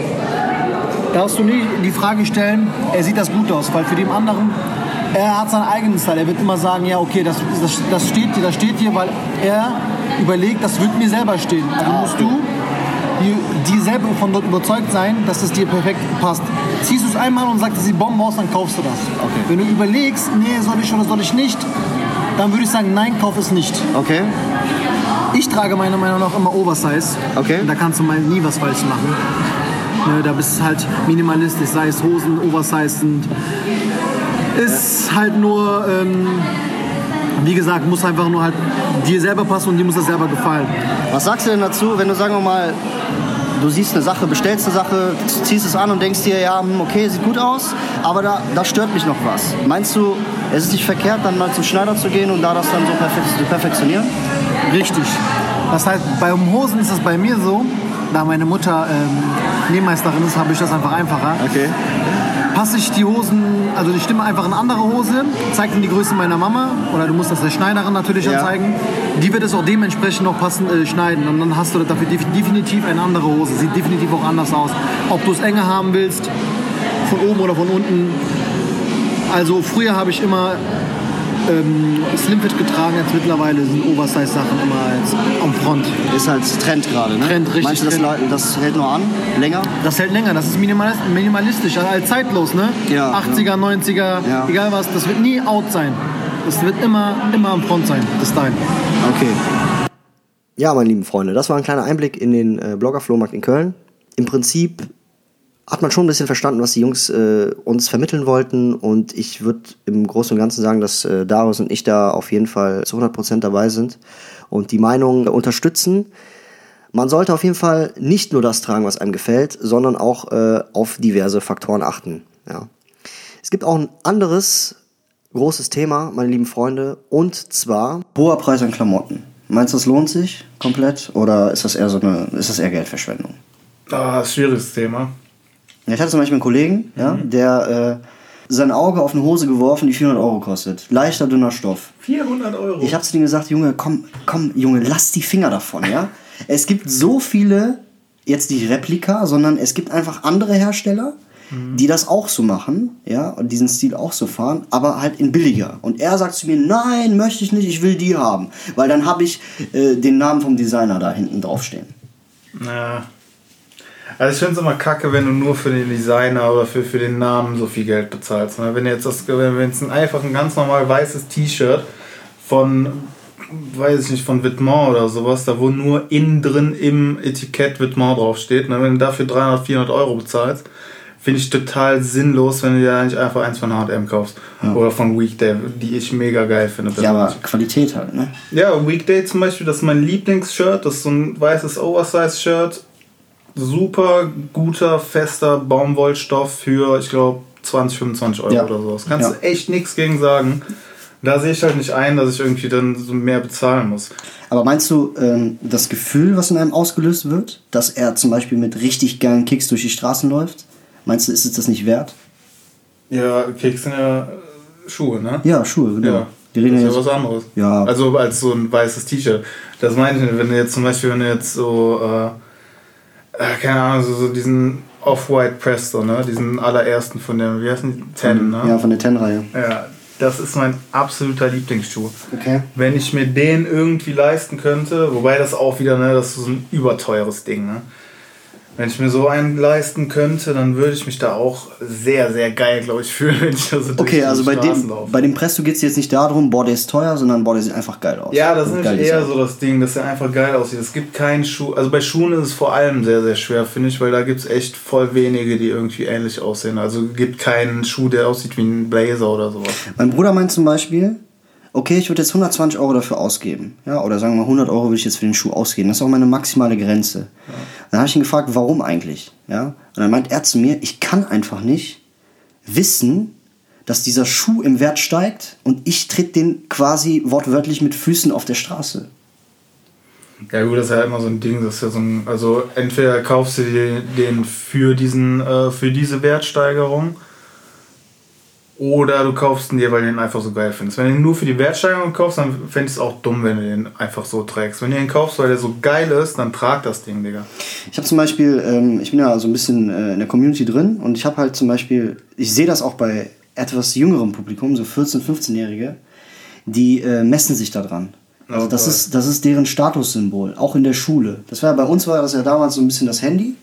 darfst du nie die Frage stellen, er sieht das gut aus, weil für den anderen, er hat seinen eigenen Style. Er wird immer sagen, ja okay, das, das, das steht dir, das steht dir, weil er überlegt, das wird mir selber stehen. Also musst du die, die selber von dort überzeugt sein, dass es dir perfekt passt. Ziehst du es einmal und sagst, es sieht Bomben aus, dann kaufst du das. Wenn du überlegst, nee, soll ich oder soll ich nicht, dann würde ich sagen, nein, kauf es nicht. Okay. Ich trage meiner Meinung nach immer Oversize. Okay. Da kannst du mal nie was falsch machen. Ne, da bist du halt minimalistisch, sei es Hosen, Oversize sind. Ist halt nur, ähm, wie gesagt, muss einfach nur halt dir selber passen und dir muss das selber gefallen. Was sagst du denn dazu, wenn du, sagen wir mal, du siehst eine Sache, bestellst eine Sache, ziehst es an und denkst dir, ja, hm, okay, sieht gut aus, aber da, da stört mich noch was. Meinst du, es ist nicht verkehrt, dann mal zum Schneider zu gehen und da das dann so zu perfektionieren? Richtig. Das heißt, bei Hosen ist es bei mir so, da meine Mutter ähm, Nähmeisterin ist, habe ich das einfach einfacher. Okay. Passe ich die Hosen, also ich stimme einfach eine andere Hose, zeige dann die Größe meiner Mama oder du musst das der Schneiderin natürlich Ja. dann zeigen. Die wird es auch dementsprechend auch passend äh, schneiden und dann hast du dafür def- definitiv eine andere Hose. Sieht definitiv auch anders aus. Ob du es enger haben willst, von oben oder von unten. Also früher habe ich immer ähm, Slimfit getragen, jetzt mittlerweile sind Oversize-Sachen immer als am Front. Ist halt Trend gerade, ne? Trend, richtig Meinst du, das, Trend. Das hält nur an? Länger? Das hält länger, das ist minimalis- minimalistisch, also halt zeitlos, ne? Ja, 80er, 90er, Ja. egal was, das wird nie out sein. Das wird immer, immer am Front sein, das Style. Okay. Ja, meine lieben Freunde, das war ein kleiner Einblick in den äh, Blogger-Flohmarkt in Köln. Im Prinzip hat man schon ein bisschen verstanden, was die Jungs äh, uns vermitteln wollten. Und ich würde im Großen und Ganzen sagen, dass äh, Darius und ich da auf jeden Fall zu 100% dabei sind und die Meinung unterstützen. Man sollte auf jeden Fall nicht nur das tragen, was einem gefällt, sondern auch äh, auf diverse Faktoren achten. Ja. Es gibt auch ein anderes großes Thema, meine lieben Freunde, und zwar hoher Preis an Klamotten. Meinst du, das lohnt sich komplett oder ist das eher so eine, ist das eher Geldverschwendung? Ah, schwieriges Thema. Ich hatte zum Beispiel einen Kollegen, ja, der äh, sein Auge auf eine Hose geworfen, die 400 Euro kostet. Leichter, dünner Stoff. 400 Euro. Ich habe zu ihm gesagt, Junge, komm, komm, Junge, lass die Finger davon, ja. Es gibt so viele, jetzt nicht Replika, sondern es gibt einfach andere Hersteller, die das auch so machen, ja, und diesen Stil auch so fahren, aber halt in billiger. Und er sagt zu mir, nein, möchte ich nicht, ich will die haben, weil dann habe ich äh, den Namen vom Designer da hinten draufstehen. Ja. Also ich finde es immer kacke, wenn du nur für den Designer oder für, für den Namen so viel Geld bezahlst. ne? Wenn jetzt das, wenn es ein einfach ein ganz normal weißes T-Shirt von, weiß ich nicht, von Vêtements oder sowas, da wo nur innen drin im Etikett Vêtements draufsteht, ne? wenn du dafür 300, 400 Euro bezahlst, finde ich total sinnlos, wenn du dir nicht einfach eins von H&M kaufst. Oder von Weekday, die ich mega geil finde. Ja, aber. Qualität halt, ne? Ja, Weekday zum Beispiel, das ist mein Lieblingsshirt. Das ist so ein weißes Oversize-Shirt. Super guter, fester Baumwollstoff für, ich glaube, 20, 25 Euro Ja. oder so. Das kannst Ja. du echt nichts gegen sagen. Da sehe ich halt nicht ein, dass ich irgendwie dann so mehr bezahlen muss. Aber meinst du, ähm, das Gefühl, was in einem ausgelöst wird, dass er zum Beispiel mit richtig geilen Kicks durch die Straßen läuft, meinst du, ist es das nicht wert? Ja, Keks sind ja Schuhe, ne? Ja, Schuhe, genau. Ja. Wir reden das ist ja was anderes. Ja. Also als so ein weißes T-Shirt. Das meine ich, wenn du jetzt zum Beispiel, wenn du jetzt so, äh, äh, keine Ahnung, so, so diesen Off-White Presto, ne? Diesen allerersten von dem, wie heißen die? Ten, ne? Ja, von der Ten-Reihe. Ja, das ist mein absoluter Lieblingsschuh. Okay. Wenn ich mir den irgendwie leisten könnte, wobei das auch wieder, ne, das ist so ein überteures Ding, ne? Wenn ich mir so einen leisten könnte, dann würde ich mich da auch sehr, sehr geil, glaube ich, fühlen, wenn ich da so Okay, also bei Straßen dem, laufe. bei dem Presto geht es jetzt nicht darum, boah, der ist teuer, sondern boah, der sieht einfach geil aus. Ja, das ist nämlich eher so das Ding, dass er einfach geil aussieht. Es gibt keinen Schuh, also bei Schuhen ist es vor allem sehr, sehr schwer, finde ich, weil da gibt es echt voll wenige, die irgendwie ähnlich aussehen. Also gibt keinen Schuh, der aussieht wie ein Blazer oder sowas. Mein Bruder meint zum Beispiel, okay, ich würde jetzt 120 Euro dafür ausgeben. Ja, oder sagen wir mal 100 Euro würde ich jetzt für den Schuh ausgeben. Das ist auch meine maximale Grenze. Dann habe ich ihn gefragt, warum eigentlich? Ja, und dann meint er zu mir, ich kann einfach nicht wissen, dass dieser Schuh im Wert steigt und ich tritt den quasi wortwörtlich mit Füßen auf der Straße. Ja gut, das ist ja immer so ein Ding, das ist ja so ein, also entweder kaufst du den für diesen, äh, für diese Wertsteigerung oder du kaufst ihn dir, weil du den einfach so geil findest. Wenn du ihn nur für die Wertsteigerung kaufst, dann fände ich es auch dumm, wenn du den einfach so trägst. Wenn du den kaufst, weil der so geil ist, dann trag das Ding, Digga. Ich habe zum Beispiel, ähm, ich bin ja so ein bisschen äh, in der Community drin und ich habe halt zum Beispiel, ich sehe das auch bei etwas jüngerem Publikum, so 14-, 15-Jährige, die äh, messen sich da dran. Also das ist, das ist deren Statussymbol, auch in der Schule. Das war bei uns war das ja damals so ein bisschen das Handy.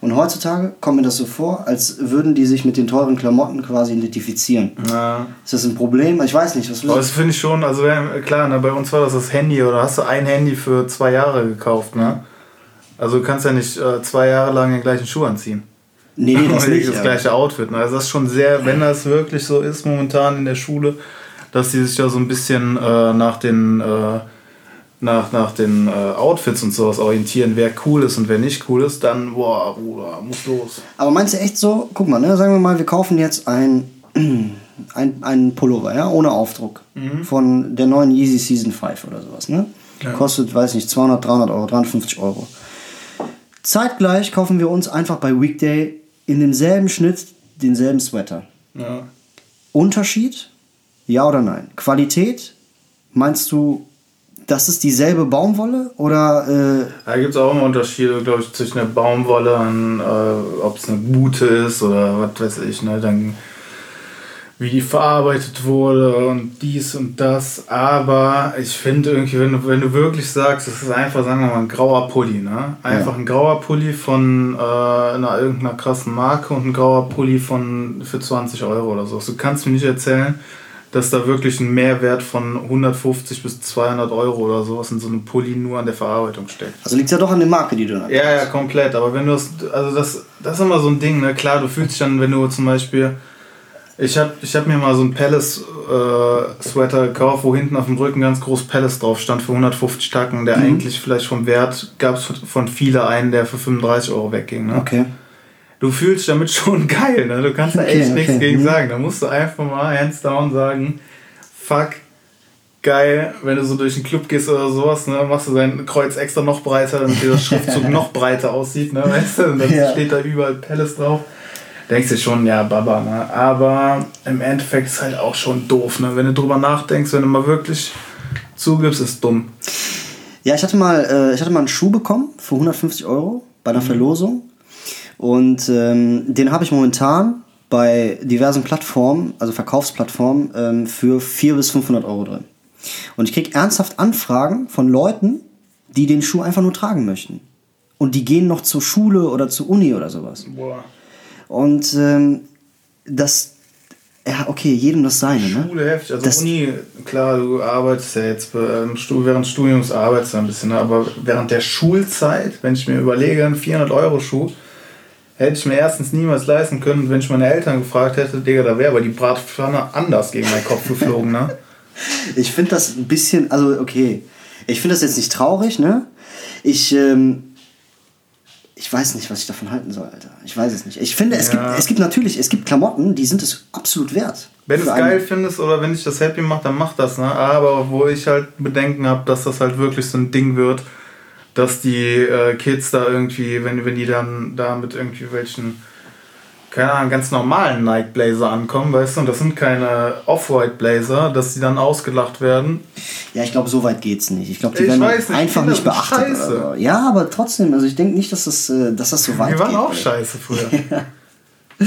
Und heutzutage kommt mir das so vor, als würden die sich mit den teuren Klamotten quasi identifizieren. Ja. Ist das ein Problem? Ich weiß nicht. Was Aber das finde ich schon, also wenn- klar, ne, bei uns war das das Handy oder hast du ein Handy für zwei Jahre gekauft, ne? Also du kannst ja nicht äh, zwei Jahre lang den gleichen Schuh anziehen. nee, nee, das nicht. das ja. gleiche Outfit. Ne? Also das ist schon sehr, wenn das wirklich so ist momentan in der Schule, dass die sich da so ein bisschen äh, nach den äh, nach, nach den äh, Outfits und sowas orientieren, wer cool ist und wer nicht cool ist, dann, boah, Bruder, muss los. Aber meinst du echt so, guck mal, ne, sagen wir mal, wir kaufen jetzt ein, ein, ein Pullover, ja, ohne Aufdruck. Von der neuen Yeezy Season 5 oder sowas, ne? Ja. Kostet, weiß nicht, 200, 300 Euro, 350 Euro. Zeitgleich kaufen wir uns einfach bei Weekday in demselben Schnitt denselben Sweater. Ja. Unterschied? Ja oder nein? Qualität? Meinst du, das ist dieselbe Baumwolle? Oder, äh, Da gibt es auch immer Unterschiede, glaube ich, zwischen der Baumwolle und äh, ob es eine gute ist oder was weiß ich, ne? Dann wie die verarbeitet wurde und dies und das. Aber ich finde irgendwie, wenn du, wenn du wirklich sagst, es ist einfach, sagen wir mal, ein grauer Pulli, ne? Einfach ein grauer Pulli von äh, einer irgendeiner krassen Marke und ein grauer Pulli von für 20 Euro oder so. Du kannst mir nicht erzählen, dass da wirklich ein Mehrwert von 150 bis 200 Euro oder sowas in so einem Pulli nur an der Verarbeitung steckt. also liegt ja doch an der Marke, die du dann Ja, ja, komplett. Aber wenn du das, also das, das ist immer so ein Ding, ne? Klar, du fühlst dich dann, wenn du zum Beispiel, ich habe ich hab mir mal so einen Palace äh, gekauft, wo hinten auf dem Rücken ganz groß Palace drauf stand für 150 Tacken, der eigentlich vielleicht vom Wert gab es von viele einen, der für 35 Euro wegging. Ne? Okay. Du fühlst dich damit schon geil, ne? Du kannst da Okay, echt nichts okay. gegen Mhm. sagen. Da musst du einfach mal hands down sagen, fuck, geil, wenn du so durch den Club gehst oder sowas, ne, machst du dein Kreuz extra noch breiter, damit dieser Schriftzug noch breiter aussieht, ne, weißt du? Und dann Ja. steht da überall Palace drauf. Denkst du schon, ja, Baba, ne? Aber im Endeffekt ist es halt auch schon doof, ne? Wenn du drüber nachdenkst, wenn du mal wirklich zugibst, ist dumm. Ja, ich hatte mal, äh, ich hatte mal einen Schuh bekommen für 150 Euro bei einer Verlosung. Und ähm, den habe ich momentan bei diversen Plattformen, also Verkaufsplattformen, ähm, für 400 bis 500 Euro drin. Und ich krieg ernsthaft Anfragen von Leuten, die den Schuh einfach nur tragen möchten. Und die gehen noch zur Schule oder zur Uni oder sowas. Boah. Und ähm, das, ja, okay, jedem das seine, ne? Schule heftig. Also Das- Uni, klar, du arbeitest ja jetzt äh, während des Studiums arbeitest du ein bisschen, ne? aber während der Schulzeit, wenn ich mir überlege, ein 400 Euro Schuh, hätte ich mir erstens niemals leisten können, wenn ich meine Eltern gefragt hätte, Digga, da wäre aber die Bratpfanne anders gegen meinen Kopf geflogen, ne? Ich finde das ein bisschen, also okay, ich finde das jetzt nicht traurig, ne? Ich, ähm, ich weiß nicht, was ich davon halten soll, Alter. Ich weiß es nicht. Ich finde, es, Ja. gibt, es gibt natürlich, es gibt Klamotten, die sind es absolut wert. Wenn du es geil findest oder wenn dich das happy macht, dann mach das, ne? Aber wo ich halt Bedenken habe, dass das halt wirklich so ein Ding wird, dass die äh, Kids da irgendwie, wenn, wenn die dann da mit irgendwie welchen keine Ahnung, ganz normalen Nike Blazer ankommen, weißt du, und das sind keine Off-White Blazer, dass die dann ausgelacht werden. Ja, ich glaube, so weit geht's nicht. Ich glaube, die Ich werden nicht, einfach nicht beachtet. scheiße. Ja, aber trotzdem, also ich denke nicht, dass das, äh, dass das so weit Die waren geht. auch ey. scheiße früher.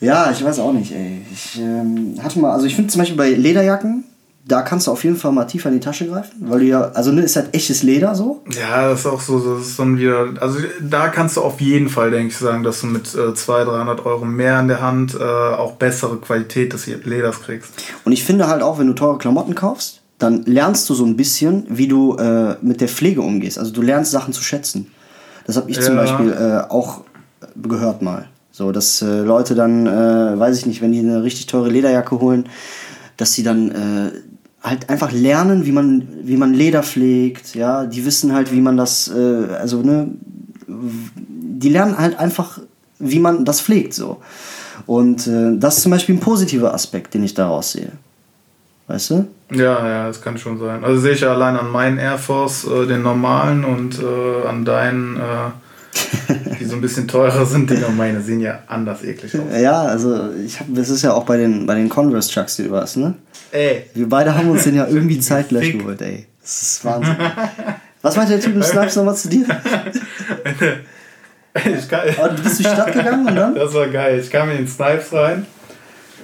Ja, ich weiß auch nicht, ey. Ich ähm, hatte mal, also ich finde zum Beispiel bei Lederjacken, da kannst du auf jeden Fall mal tiefer in die Tasche greifen, weil du ja, also ne, ist halt echtes Leder so. Ja, das ist auch so, das ist dann wieder, also da kannst du auf jeden Fall, denke ich, sagen, dass du mit äh, 200, 300 Euro mehr in der Hand äh, auch bessere Qualität des Leders kriegst. Und ich finde halt auch, wenn du teure Klamotten kaufst, dann lernst du so ein bisschen, wie du äh, mit der Pflege umgehst. Also du lernst Sachen zu schätzen. Das habe ich zum Ja. Beispiel äh, auch gehört mal. So, dass äh, Leute dann, äh, weiß ich nicht, wenn die eine richtig teure Lederjacke holen, dass sie dann äh, halt einfach lernen, wie man, wie man Leder pflegt, ja, die wissen halt, wie man das, äh, also ne, die lernen halt einfach, wie man das pflegt, so. Und äh, das ist zum Beispiel ein positiver Aspekt, den ich daraus sehe. Weißt du? Ja, ja, das kann schon sein. Also sehe ich ja allein an meinen Air Force, äh, den normalen und äh, an deinen, äh, die so ein bisschen teurer sind. Die meine sehen ja anders eklig aus. Ja, also ich hab, das ist ja auch bei den, bei den Converse Chucks, die du hast, ne? Ey, Wir beide haben uns den ja irgendwie zeitgleich geholt, ey. Das ist Wahnsinn. Was meinte der Typ im Snipes nochmal zu dir? ich kann, Oh, du bist durch die Stadt gegangen und dann? Das war geil. Ich kam in den Snipes rein.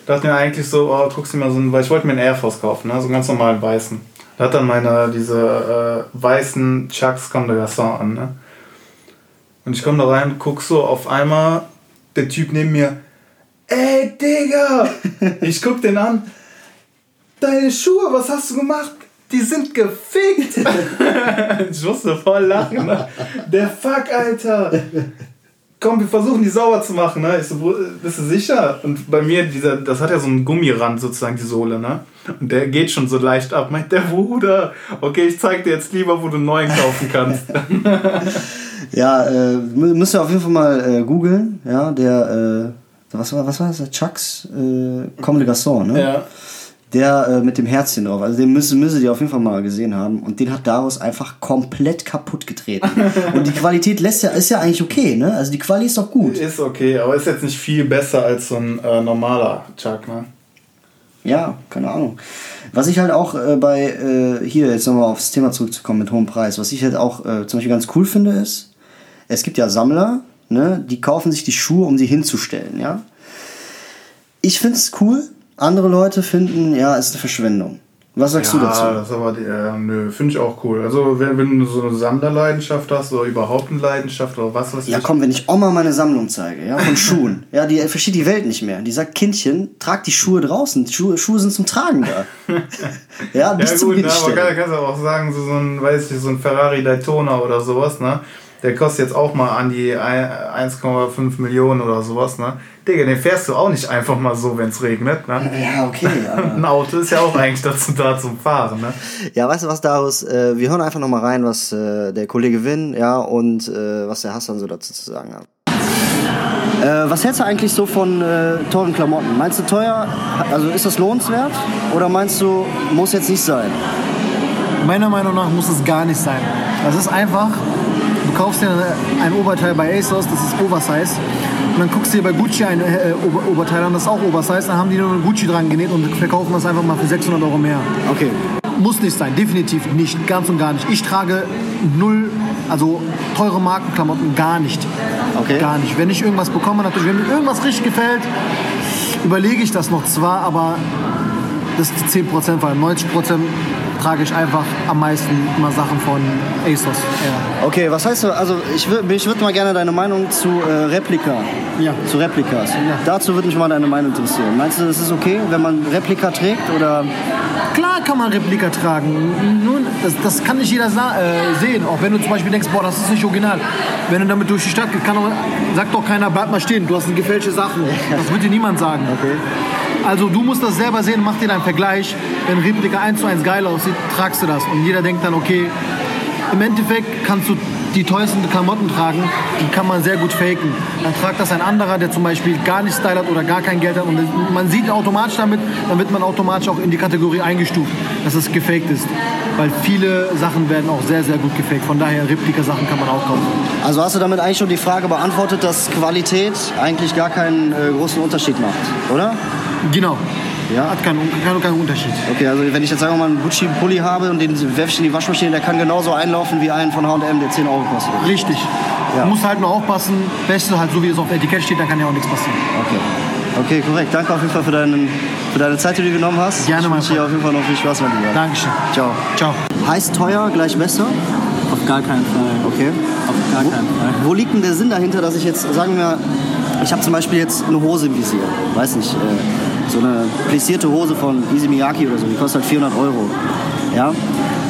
Dachte mir eigentlich so, oh, guckst du mal so einen, weil ich wollte mir einen Air Force kaufen, ne? so einen ganz normalen weißen. Da hat dann meine, diese äh, weißen Chucks Comme de Garçon an, ne? Und ich komme da rein, guck so, auf einmal der Typ neben mir, ey Digga! ich guck den an, deine Schuhe, was hast du gemacht? Die sind gefickt! ich musste voll lachen, ne? Der Fuck, Alter! komm, wir versuchen die sauber zu machen, ne? Ich so, bist du sicher? Und bei mir, dieser, das hat ja so einen Gummirand sozusagen, die Sohle, ne? Und der geht schon so leicht ab. Meint der Bruder, okay, ich zeig dir jetzt lieber, wo du einen neuen kaufen kannst. Ja, äh, mü- müsst ihr auf jeden Fall mal äh, googeln. Ja, der, äh, was war, was war das? Chucks äh, Comme de Garçon, ne? ja. Der äh, mit dem Herzchen drauf. Also den müssen, müssen die auf jeden Fall mal gesehen haben. Und den hat Darius einfach komplett kaputt getreten. Und die Qualität lässt ja, ist ja eigentlich okay, ne? Also die Quali ist doch gut. Ist okay, aber ist jetzt nicht viel besser als so ein äh, normaler Chuck, ne? Ja, keine Ahnung. Was ich halt auch äh, bei, äh, hier jetzt nochmal aufs Thema zurückzukommen mit hohem Preis, was ich halt auch äh, zum Beispiel ganz cool finde, ist, es gibt ja Sammler, ne, die kaufen sich die Schuhe, um sie hinzustellen, ja. Ich finde es cool, andere Leute finden, ja, es ist eine Verschwendung. Was sagst du dazu? das ist aber, die- äh, nö, finde ich auch cool. Also, wenn, wenn du so eine Sammlerleidenschaft hast oder überhaupt eine Leidenschaft oder was weiß Ja, ich. komm, wenn ich Oma meine Sammlung zeige, ja, von Schuhen, ja, die versteht die Welt nicht mehr. Die sagt, Kindchen, trag die Schuhe draußen. Die Schuhe, Schuhe sind zum Tragen da. ja, nicht Ja zum gut, ne, aber Hinstellen. kann, kannst du auch sagen, so, so ein, weiß ich, so ein Ferrari Daytona oder sowas, ne? Der kostet jetzt auch mal an die ein- 1,5 Millionen oder sowas, ne? Digga, den fährst du auch nicht einfach mal so, wenn es regnet, ne? Ja, okay, Ein Auto ist ja auch eigentlich dazu da zum Fahren, ne? Ja, weißt du was, Darius? Äh, wir hören einfach nochmal rein, was äh, der Kollege Win, ja, und äh, was der Hassan so dazu zu sagen hat. Äh, was hältst du eigentlich so von äh, teuren Klamotten? Meinst du teuer, also ist das lohnenswert? Oder meinst du, muss jetzt nicht sein? Meiner Meinung nach muss es gar nicht sein. Das ist einfach, kaufst dir ein Oberteil bei ASOS, das ist Oversize. Und dann guckst du dir bei Gucci ein äh, Ober Oberteil an, das ist auch Oversize. Dann haben die nur Gucci dran genäht und verkaufen das einfach mal für 600 Euro mehr. Okay. Muss nicht sein, definitiv nicht, ganz und gar nicht. Ich trage null, also teure Markenklamotten gar nicht. Okay. Gar nicht. Wenn ich irgendwas bekomme, natürlich, wenn mir irgendwas richtig gefällt, überlege ich das noch zwar, aber das ist die 10% Fall. 90% trage ich einfach am meisten immer Sachen von ASOS. Ja. Okay, was heißt du, also ich würde ich würd mal gerne deine Meinung zu äh, Replika, Ja. zu Replikas. Dazu würde mich mal deine Meinung interessieren. Meinst du, das ist okay, wenn man Replika trägt oder... Klar kann man Replika tragen. Nun, das, das kann nicht jeder äh, sehen. Auch wenn du zum Beispiel denkst, boah, das ist nicht original. Wenn du damit durch die Stadt gehst, kann doch, sagt doch keiner, bleib mal stehen, du hast eine gefälschte Sachen. Das wird dir niemand sagen. Okay. Also du musst das selber sehen, mach dir deinen Vergleich. Wenn Replika 1 zu 1 geil aussieht, tragst du das. Und jeder denkt dann, okay, im Endeffekt kannst du die teuersten Klamotten tragen, die kann man sehr gut faken. Dann tragt das ein anderer, der zum Beispiel gar nicht Style hat oder gar kein Geld hat und man sieht automatisch damit, dann wird man automatisch auch in die Kategorie eingestuft, dass es gefaked ist. Weil viele Sachen werden auch sehr, sehr gut gefaked. Von daher Replika-Sachen kann man auch kaufen. Also hast du damit eigentlich schon die Frage beantwortet, dass Qualität eigentlich gar keinen äh, großen Unterschied macht, oder? Genau. Ja. Hat keinen, keinen, keinen Unterschied. Okay, also wenn ich jetzt sagen wir mal einen Gucci-Pulli habe und den werfe ich in die Waschmaschine, der kann genauso einlaufen wie einen von H&M, der 10 Euro kostet. Richtig. Ja. Du musst halt nur aufpassen, Beste halt so wie es auf dem Etikett steht, da kann ja auch nichts passieren. Okay. Okay, korrekt. Danke auf jeden Fall für, deinen, für deine Zeit, die du genommen hast. Gerne, ich mein wünsche dir auf jeden Fall noch viel Spaß, mein Lieber. Dankeschön. Ciao. Ciao. Heißt teuer gleich besser? Auf gar keinen Fall. Okay. Auf gar keinen Fall. Wo liegt denn der Sinn dahinter, dass ich jetzt, sagen wir, ich habe zum Beispiel jetzt eine Hose im Visier, weiß nicht, äh, so eine plessierte Hose von Easy Miyake oder so, die kostet halt 400 Euro. Ja,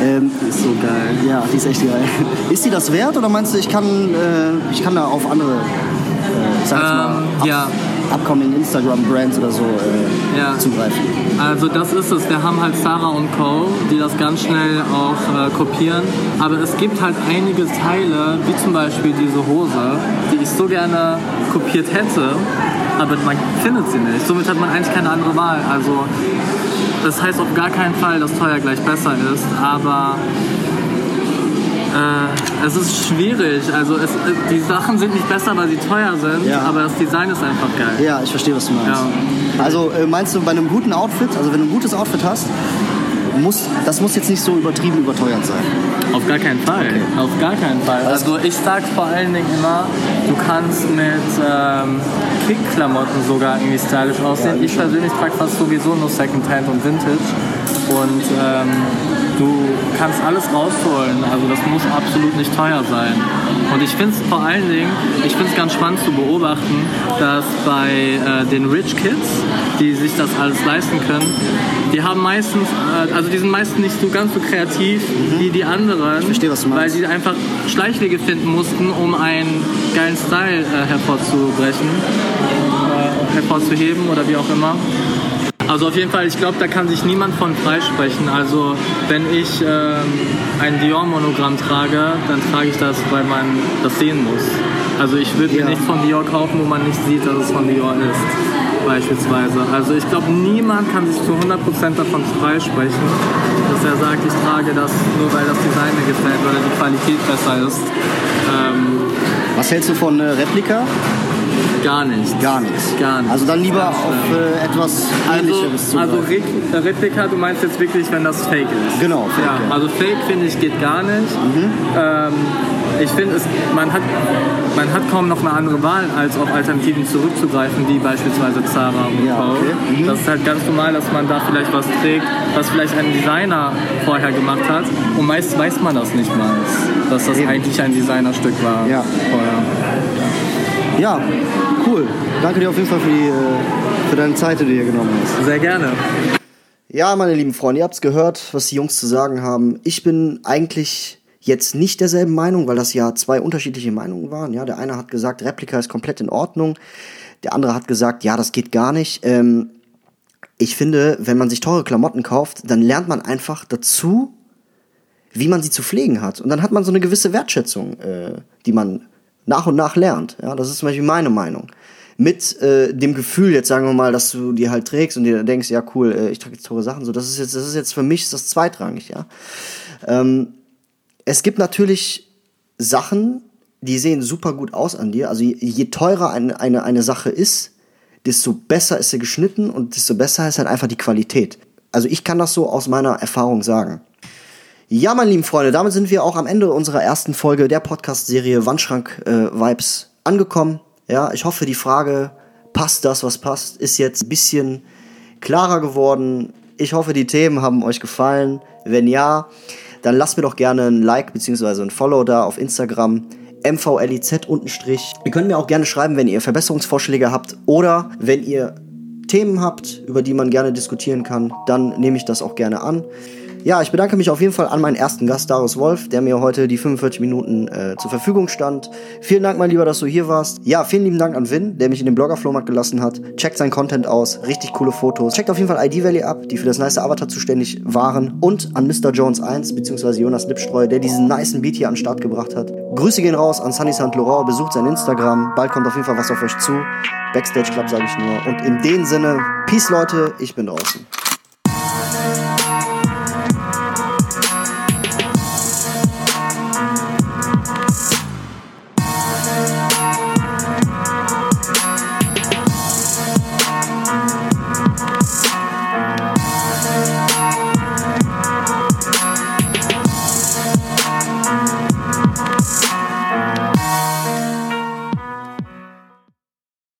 ähm, Ist so geil. ja, die ist echt geil. Ist die das wert oder meinst du, ich kann, äh, ich kann da auf andere, äh, ich sag jetzt mal, Ähm, ja. upcoming Instagram-Brands oder so äh, Ja. zugreifen? Also das ist es. Wir haben halt Sarah und Co., die das ganz schnell auch äh, kopieren. Aber es gibt halt einige Teile, wie zum Beispiel diese Hose, die ich so gerne kopiert hätte, aber man findet sie nicht. Somit hat man eigentlich keine andere Wahl. Also das heißt auf gar keinen Fall, dass teuer gleich besser ist, aber äh, es ist schwierig. Also es, äh, die Sachen sind nicht besser, weil sie teuer sind, Ja. aber das Design ist einfach geil. Ja, ich verstehe, was du meinst. Also äh, meinst du bei einem guten Outfit, also wenn du ein gutes Outfit hast, muss, das muss jetzt nicht so übertrieben überteuert sein. Auf gar keinen Fall. Auf gar keinen Fall. Also ich sag vor allen Dingen immer, du kannst mit ähm, Kick-Klamotten sogar irgendwie stylisch aussehen. Ich persönlich trage fast sowieso nur Secondhand und Vintage. Und ähm, du kannst alles rausholen. Also das muss absolut nicht teuer sein. Und ich finde es vor allen Dingen, ich finde es ganz spannend zu beobachten, dass bei äh, den Rich Kids, die sich das alles leisten können, die haben meistens, äh, also die sind meistens nicht so ganz so kreativ wie die anderen, verstehe, was du weil sie einfach Schleichwege finden mussten, um einen geilen Style äh, hervorzubrechen, äh, hervorzuheben oder wie auch immer. Also auf jeden Fall, ich glaube, da kann sich niemand von freisprechen. Also wenn ich ähm, ein Dior-Monogramm trage, dann trage ich das, weil man das sehen muss. Also ich würde Ja. mir nicht von Dior kaufen, wo man nicht sieht, dass es von Dior ist, beispielsweise. Also ich glaube, niemand kann sich zu 100% davon freisprechen, dass er sagt, ich trage das nur, weil das Design mir gefällt oder die Qualität besser ist. Ähm, Was hältst du von äh, Replika? Gar nicht. Gar nichts. Gar nicht. Also dann lieber Ganz auf äh, etwas Also, ähnlicheres zu also Re Replika, du meinst jetzt wirklich, wenn das Fake ist? Genau, Fake, ja. ja. Mhm. Also Fake finde ich geht gar nicht. Ähm, ich finde, man, hat, man hat kaum noch eine andere Wahl, als auf Alternativen zurückzugreifen, wie beispielsweise Zara und Ja, okay. Mhm. Das ist halt ganz normal, dass man da vielleicht was trägt, was vielleicht ein Designer vorher gemacht hat. Und meist weiß man das nicht mal, dass das Eben. eigentlich ein Designerstück war Ja. vorher. Ja, cool. Danke dir auf jeden Fall für, die, äh, für deine Zeit, die du hier genommen hast. Sehr gerne. Ja, meine lieben Freunde, ihr habt's gehört, was die Jungs zu sagen haben. Ich bin eigentlich jetzt nicht derselben Meinung, weil das ja zwei unterschiedliche Meinungen waren. Ja, der eine hat gesagt, Replika ist komplett in Ordnung. Der andere hat gesagt, ja, das geht gar nicht. Ähm, ich finde, wenn man sich teure Klamotten kauft, dann lernt man einfach dazu, wie man sie zu pflegen hat. Und dann hat man so eine gewisse Wertschätzung, äh, die man nach und nach lernt. Ja, das ist zum Beispiel meine Meinung. Mit äh, dem Gefühl, jetzt sagen wir mal, dass du die halt trägst und dir denkst, ja cool, äh, ich trage jetzt teure Sachen, so das ist jetzt, das ist jetzt für mich das zweitrangig, ja. Ähm, es gibt natürlich Sachen, die sehen super gut aus an dir. Also je, je teurer eine, eine, eine Sache ist, desto besser ist sie geschnitten und desto besser ist halt einfach die Qualität. Also ich kann das so aus meiner Erfahrung sagen. Ja, meine lieben Freunde, damit sind wir auch am Ende unserer ersten Folge der Podcast-Serie Wandschrank äh, Vibes angekommen. Ja, ich hoffe, die Frage, passt das, was passt, ist jetzt ein bisschen klarer geworden. Ich hoffe, die Themen haben euch gefallen. Wenn ja, dann lasst mir doch gerne ein Like bzw. ein Follow da auf Instagram. MVLIZ untenstrich. Ihr könnt mir auch gerne schreiben, wenn ihr Verbesserungsvorschläge habt oder wenn ihr Themen habt, über die man gerne diskutieren kann, dann nehme ich das auch gerne an. Ja, ich bedanke mich auf jeden Fall an meinen ersten Gast, Darius Wolf, der mir heute die 45 Minuten äh, zur Verfügung stand. Vielen Dank, mein Lieber, dass du hier warst. Ja, vielen lieben Dank an Vin, der mich in den Blogger-Flohmarkt gelassen hat. Checkt seinen Content aus, richtig coole Fotos. Checkt auf jeden Fall ID Valley ab, die für das nice Avatar zuständig waren. Und an Mr. Jones 1, beziehungsweise Jonas Lipstreu, der diesen niceen Beat hier an den Start gebracht hat. Grüße gehen raus an Sunny St. Laurent, besucht sein Instagram. Bald kommt auf jeden Fall was auf euch zu. Backstage Club sage ich nur. Und in dem Sinne, Peace Leute, ich bin draußen.